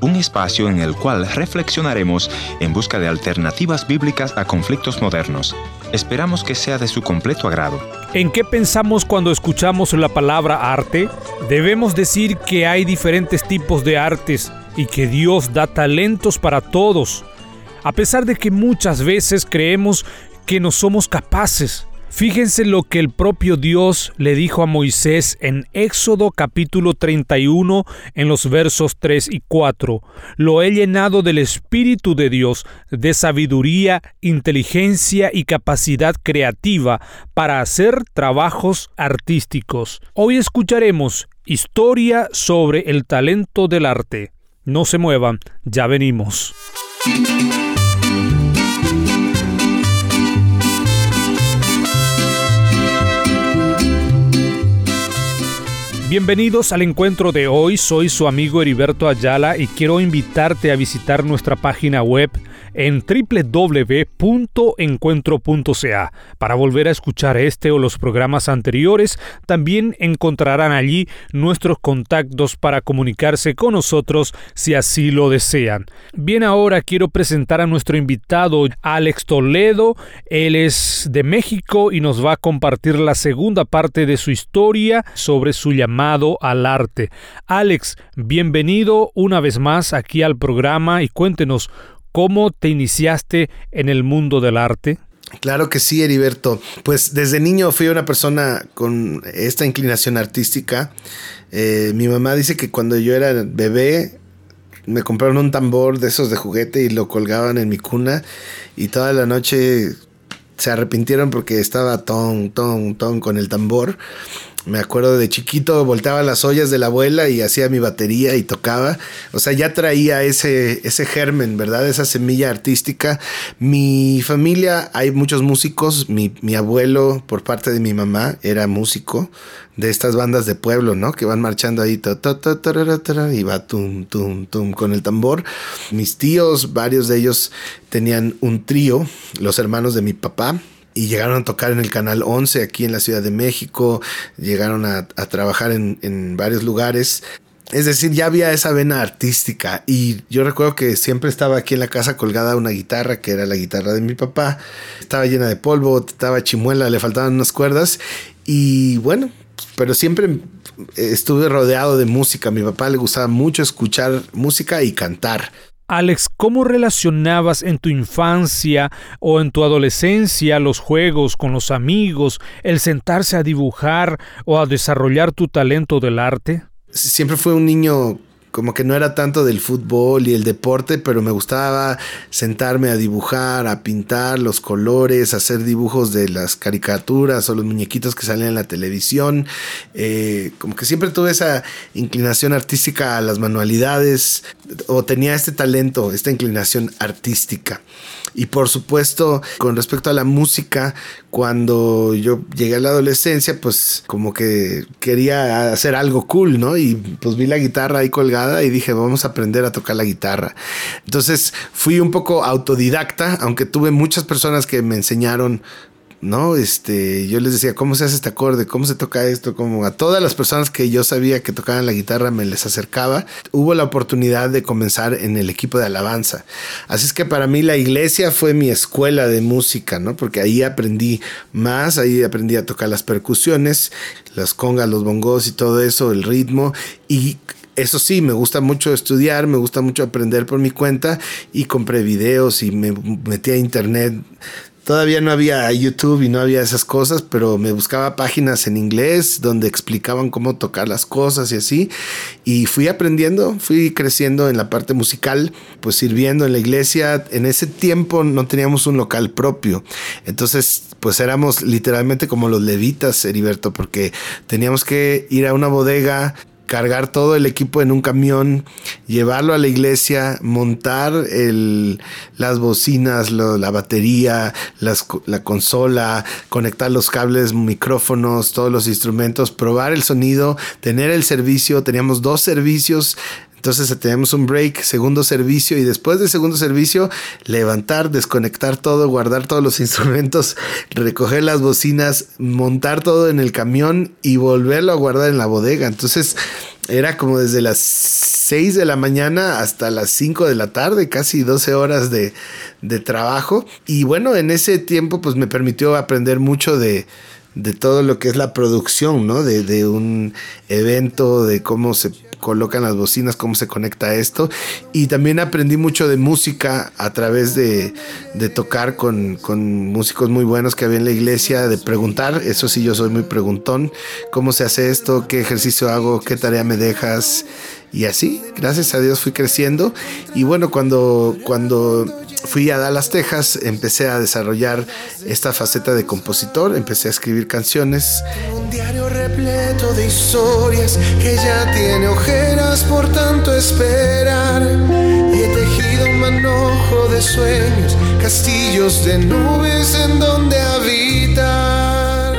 Un espacio en el cual reflexionaremos en busca de alternativas bíblicas a conflictos modernos. Esperamos que sea de su completo agrado. ¿En qué pensamos cuando escuchamos la palabra arte? Debemos decir que hay diferentes tipos de artes y que Dios da talentos para todos, a pesar de que muchas veces creemos que no somos capaces. Fíjense lo que el propio Dios le dijo a Moisés en Éxodo capítulo 31 en los versos 3 y 4. Lo he llenado del Espíritu de Dios, de sabiduría, inteligencia y capacidad creativa para hacer trabajos artísticos. Hoy escucharemos historia sobre el talento del arte. No se muevan, ya venimos. Bienvenidos al encuentro de hoy, soy su amigo Heriberto Ayala y quiero invitarte a visitar nuestra página web en www.encuentro.ca. Para volver a escuchar este o los programas anteriores, también encontrarán allí nuestros contactos para comunicarse con nosotros si así lo desean. Bien, ahora quiero presentar a nuestro invitado Alex Toledo. Él es de México y nos va a compartir la segunda parte de su historia sobre su al arte. Alex, bienvenido una vez más aquí al programa y cuéntenos ¿Cómo te iniciaste en el mundo del arte? Claro que sí, Heriberto. Pues desde niño fui una persona con esta inclinación artística. Eh, mi mamá dice que cuando yo era bebé me compraron un tambor de esos de juguete y lo colgaban en mi cuna y toda la noche se arrepintieron porque estaba ton, ton, ton con el tambor me acuerdo de chiquito, volteaba las ollas de la abuela y hacía mi batería y tocaba. O sea, ya traía ese, ese germen, ¿verdad? Esa semilla artística. Mi familia, hay muchos músicos. Mi, mi abuelo, por parte de mi mamá, era músico de estas bandas de pueblo, ¿no? Que van marchando ahí y va tum, tum, tum con el tambor. Mis tíos, varios de ellos tenían un trío, los hermanos de mi papá y llegaron a tocar en el Canal 11 aquí en la Ciudad de México, llegaron a, trabajar en, varios lugares. Es decir, ya había esa vena artística y yo recuerdo que siempre estaba aquí en la casa colgada una guitarra que era la guitarra de mi papá. Estaba llena de polvo, estaba chimuela, le faltaban unas cuerdas y bueno, pero siempre estuve rodeado de música. A mi papá le gustaba mucho escuchar música y cantar. Alex, ¿cómo relacionabas en tu infancia o en tu adolescencia los juegos con los amigos, el sentarse a dibujar o a desarrollar tu talento del arte? Siempre fue un niño como que no era tanto del fútbol y el deporte, pero me gustaba sentarme a dibujar, a pintar los colores, hacer dibujos de las caricaturas o los muñequitos que salían en la televisión. Eh, como que siempre tuve esa inclinación artística a las manualidades o tenía este talento, esta inclinación artística. Y por supuesto, con respecto a la música, cuando yo llegué a la adolescencia, pues como que quería hacer algo cool, ¿no? Y pues vi la guitarra ahí colgada y dije, vamos a aprender a tocar la guitarra. Entonces fui un poco autodidacta, aunque tuve muchas personas que me enseñaron ¿no? Este, yo les decía, ¿cómo se hace este acorde? ¿Cómo se toca esto? Como a todas las personas que yo sabía que tocaban la guitarra me les acercaba. Hubo la oportunidad de comenzar en el equipo de alabanza. Así es que para mí la iglesia fue mi escuela de música, ¿no? Porque ahí aprendí más, ahí aprendí a tocar las percusiones, las congas, los bongos y todo eso, el ritmo. Y eso sí, me gusta mucho estudiar, me gusta mucho aprender por mi cuenta y compré videos y me metí a internet Todavía no había YouTube y no había esas cosas, pero me buscaba páginas en inglés donde explicaban cómo tocar las cosas y así. Y fui aprendiendo, fui creciendo en la parte musical, pues sirviendo en la iglesia. En ese tiempo no teníamos un local propio. Entonces, pues éramos literalmente como los levitas, Heriberto, porque teníamos que ir a una bodega, cargar todo el equipo en un camión, llevarlo a la iglesia, montar el, las bocinas, la batería, la consola, conectar los cables, micrófonos, todos los instrumentos, probar el sonido, tener el servicio. Teníamos dos servicios entonces tenemos un break, segundo servicio y después del segundo servicio levantar, desconectar todo, guardar todos los instrumentos, recoger las bocinas, montar todo en el camión y volverlo a guardar en la bodega. Entonces era como desde las 6 de la mañana hasta las 5 de la tarde, casi 12 horas de, de trabajo. Y bueno, en ese tiempo pues me permitió aprender mucho de, de todo lo que es la producción, ¿no? De, de, un evento, de cómo se colocan las bocinas, cómo se conecta esto. Y también aprendí mucho de música a través de, de tocar con, con, músicos muy buenos que había en la iglesia, de preguntar, eso sí, yo soy muy preguntón, cómo se hace esto, qué ejercicio hago, qué tarea me dejas. Y así, gracias a Dios fui creciendo. Y bueno, cuando, cuando fui a Dallas, Texas, empecé a desarrollar esta faceta de compositor, empecé a escribir canciones. Un diario repleto de historias que ya tiene ojeras por tanto esperar. Y he tejido un manojo de sueños, castillos de nubes en donde habitar.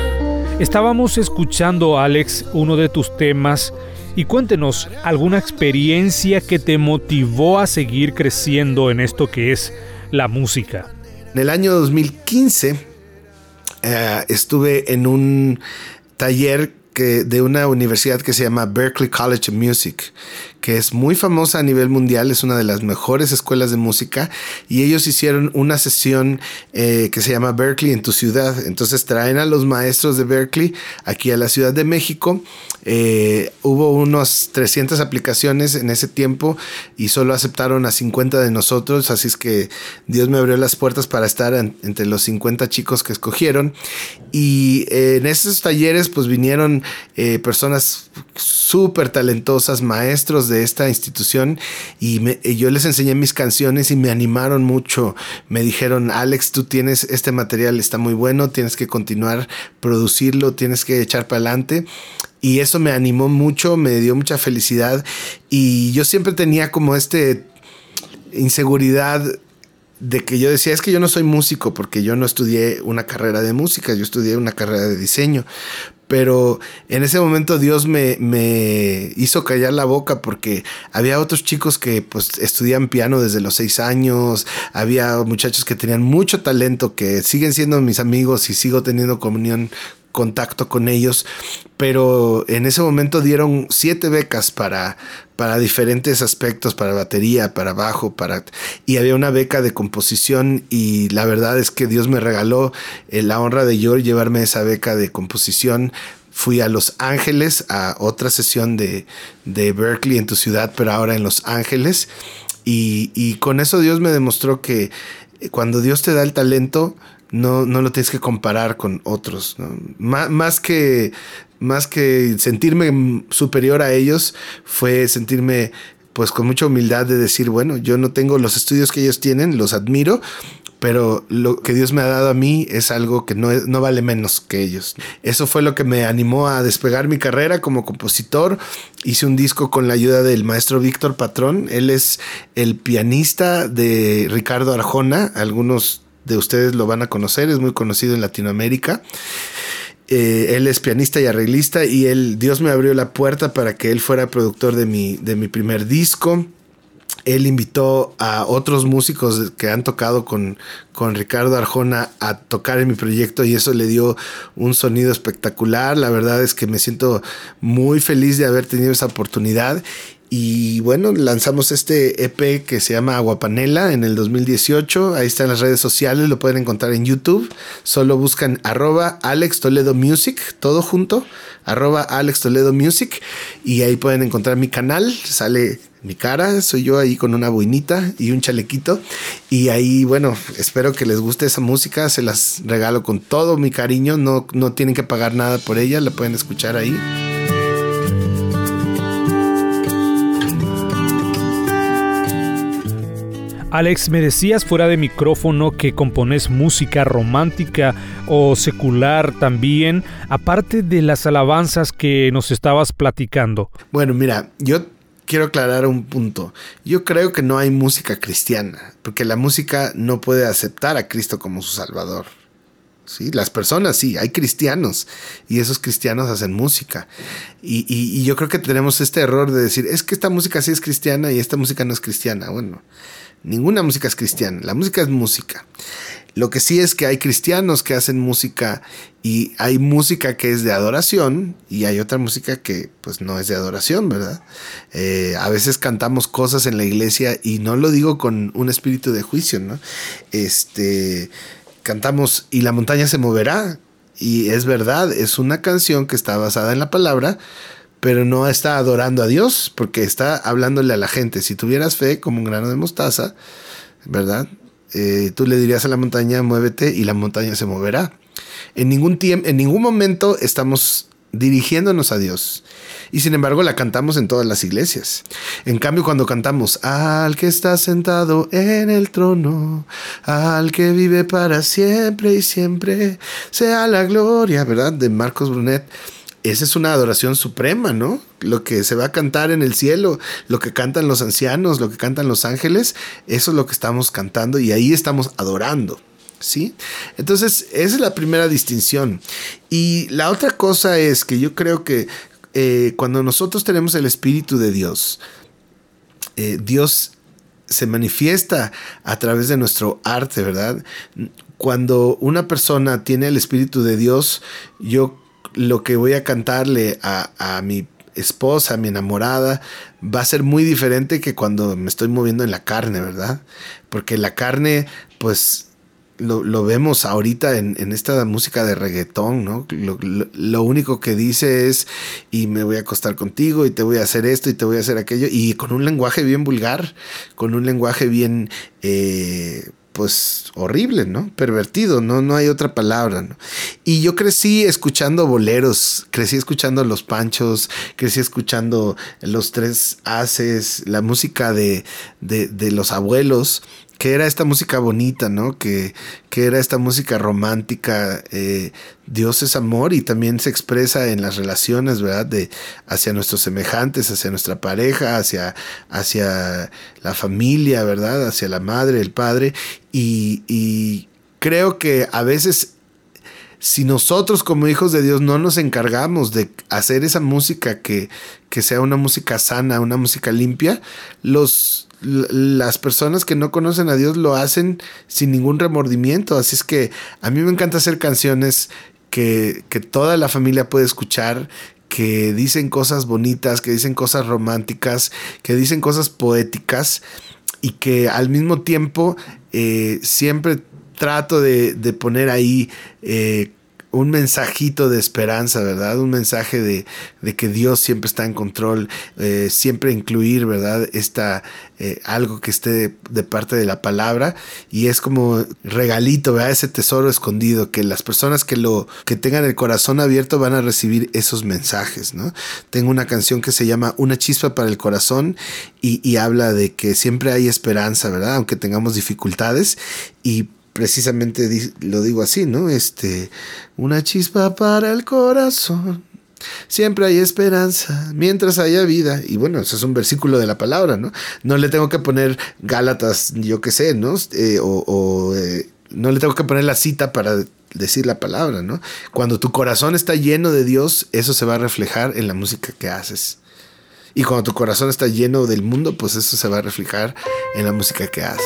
Estábamos escuchando, Alex, uno de tus temas y cuéntenos alguna experiencia que te motivó a seguir creciendo en esto que es la música. En el año 2015 eh, estuve en un taller que, de una universidad que se llama Berklee College of Music, que es muy famosa a nivel mundial, es una de las mejores escuelas de música, y ellos hicieron una sesión eh, que se llama Berkeley en tu ciudad. Entonces traen a los maestros de Berkeley aquí a la Ciudad de México. Eh, hubo unos 300 aplicaciones en ese tiempo y solo aceptaron a 50 de nosotros, así es que Dios me abrió las puertas para estar en, entre los 50 chicos que escogieron. Y eh, en esos talleres pues vinieron eh, personas súper talentosas, maestros de esta institución y, y yo les enseñé mis canciones y me animaron mucho. Me dijeron, Alex, tú tienes este material, está muy bueno, tienes que continuar producirlo, tienes que echar para adelante. Y eso me animó mucho, me dio mucha felicidad. Y yo siempre tenía como este inseguridad de que yo decía, es que yo no soy músico porque yo no estudié una carrera de música, yo estudié una carrera de diseño, pero en ese momento Dios me, me, hizo callar la boca porque había otros chicos que pues estudian piano desde los seis años, había muchachos que tenían mucho talento, que siguen siendo mis amigos y sigo teniendo comunión contacto con ellos, pero en ese momento dieron siete becas para, para diferentes aspectos, para batería, para bajo, para... Y había una beca de composición y la verdad es que Dios me regaló eh, la honra de yo llevarme esa beca de composición. Fui a Los Ángeles a otra sesión de, de Berkeley en tu ciudad, pero ahora en Los Ángeles. Y, y con eso Dios me demostró que cuando Dios te da el talento, no, no lo tienes que comparar con otros. más, que, más que sentirme superior a ellos, fue sentirme pues con mucha humildad de decir, bueno, yo no tengo los estudios que ellos tienen, los admiro, pero lo que Dios me ha dado a mí es algo que no, no, vale menos que ellos. Eso fue lo que me animó a despegar mi carrera como compositor. Hice un disco con la ayuda del maestro Víctor Patrón. Él es el pianista de Ricardo Arjona. Algunos de ustedes lo van a conocer, es muy conocido en Latinoamérica. Eh, él es pianista y arreglista y él, Dios me abrió la puerta para que él fuera productor de mi, de mi primer disco. Él invitó a otros músicos que han tocado con, con Ricardo Arjona a tocar en mi proyecto y eso le dio un sonido espectacular. La verdad es que me siento muy feliz de haber tenido esa oportunidad y bueno, lanzamos este EP que se llama Aguapanela en el 2018. Ahí están las redes sociales, lo pueden encontrar en YouTube. Solo buscan arroba Alex Toledo Music, todo junto, arroba Alex Toledo Music. Y ahí pueden encontrar mi canal, sale mi cara, soy yo ahí con una boinita y un chalequito. Y ahí, bueno, espero que les guste esa música, se las regalo con todo mi cariño, no, no tienen que pagar nada por ella, la pueden escuchar ahí. Alex, me decías fuera de micrófono que compones música romántica o secular también, aparte de las alabanzas que nos estabas platicando. Bueno, mira, yo quiero aclarar un punto. Yo creo que no hay música cristiana, porque la música no puede aceptar a Cristo como su Salvador. ¿sí? Las personas sí, hay cristianos y esos cristianos hacen música. Y, y, yo creo que tenemos este error de decir, es que esta música sí es cristiana y esta música no es cristiana. Bueno, ninguna música es cristiana, la música es música. Lo que sí es que hay cristianos que hacen música y hay música que es de adoración y hay otra música que pues no es de adoración, ¿verdad? Eh, a veces cantamos cosas en la iglesia y no lo digo con un espíritu de juicio, ¿no? Este, cantamos y la montaña se moverá y es verdad, es una canción que está basada en la palabra, pero no está adorando a Dios porque está hablándole a la gente. Si tuvieras fe como un grano de mostaza, ¿verdad? Eh, tú le dirías a la montaña, muévete y la montaña se moverá. En ningún, tiempo, en ningún momento estamos dirigiéndonos a Dios. Y sin embargo la cantamos en todas las iglesias. En cambio cuando cantamos al que está sentado en el trono, al que vive para siempre y siempre, sea la gloria, ¿verdad? De Marcos Brunet esa es una adoración suprema, ¿no? Lo que se va a cantar en el cielo, lo que cantan los ancianos, lo que cantan los ángeles, eso es lo que estamos cantando y ahí estamos adorando. ¿Sí? Entonces, esa es la primera distinción. Y la otra cosa es que yo creo que eh, cuando nosotros tenemos el Espíritu de Dios, eh, Dios se manifiesta a través de nuestro arte, ¿verdad? Cuando una persona tiene el Espíritu de Dios, yo lo que voy a cantarle a, mi esposa, a mi enamorada, va a ser muy diferente que cuando me estoy moviendo en la carne, ¿verdad? Porque la carne, pues lo, vemos ahorita en, esta música de reggaetón, ¿no? Lo, único que dice es, y me voy a acostar contigo, y te voy a hacer esto, y te voy a hacer aquello, y con un lenguaje bien vulgar, con un lenguaje bien, eh, pues horrible, ¿no? Pervertido, no, no hay otra palabra, ¿no? Y yo crecí escuchando boleros, crecí escuchando los panchos, crecí escuchando los tres haces, la música de, de, de los abuelos que era esta música bonita, ¿no? Que, que era esta música romántica. Eh, Dios es amor y también se expresa en las relaciones, ¿verdad? De, hacia nuestros semejantes, hacia nuestra pareja, hacia, hacia la familia, ¿verdad? Hacia la madre, el padre. Y, y creo que a veces si nosotros como hijos de Dios no nos encargamos de hacer esa música que, que sea una música sana, una música limpia, los, las personas que no conocen a Dios lo hacen sin ningún remordimiento. Así es que a mí me encanta hacer canciones que, que toda la familia puede escuchar, que dicen cosas bonitas, que dicen cosas románticas, que dicen cosas poéticas y que al mismo tiempo eh, siempre trato de, de poner ahí eh, un mensajito de esperanza, ¿verdad? Un mensaje de, que Dios siempre está en control, eh, siempre incluir, ¿verdad? Esta, eh, algo que esté de, parte de la palabra y es como regalito, ¿verdad? Ese tesoro escondido, que las personas que lo, que tengan el corazón abierto van a recibir esos mensajes, ¿no? Tengo una canción que se llama Una chispa para el corazón y, y habla de que siempre hay esperanza, ¿verdad? Aunque tengamos dificultades y precisamente lo digo así, ¿no? Este, una chispa para el corazón. Siempre hay esperanza mientras haya vida. Y bueno, eso es un versículo de la palabra, ¿no? No le tengo que poner Gálatas, yo qué sé, ¿no? Eh, o, eh, no le tengo que poner la cita para decir la palabra, ¿no? Cuando tu corazón está lleno de Dios, eso se va a reflejar en la música que haces. Y cuando tu corazón está lleno del mundo, pues eso se va a reflejar en la música que haces.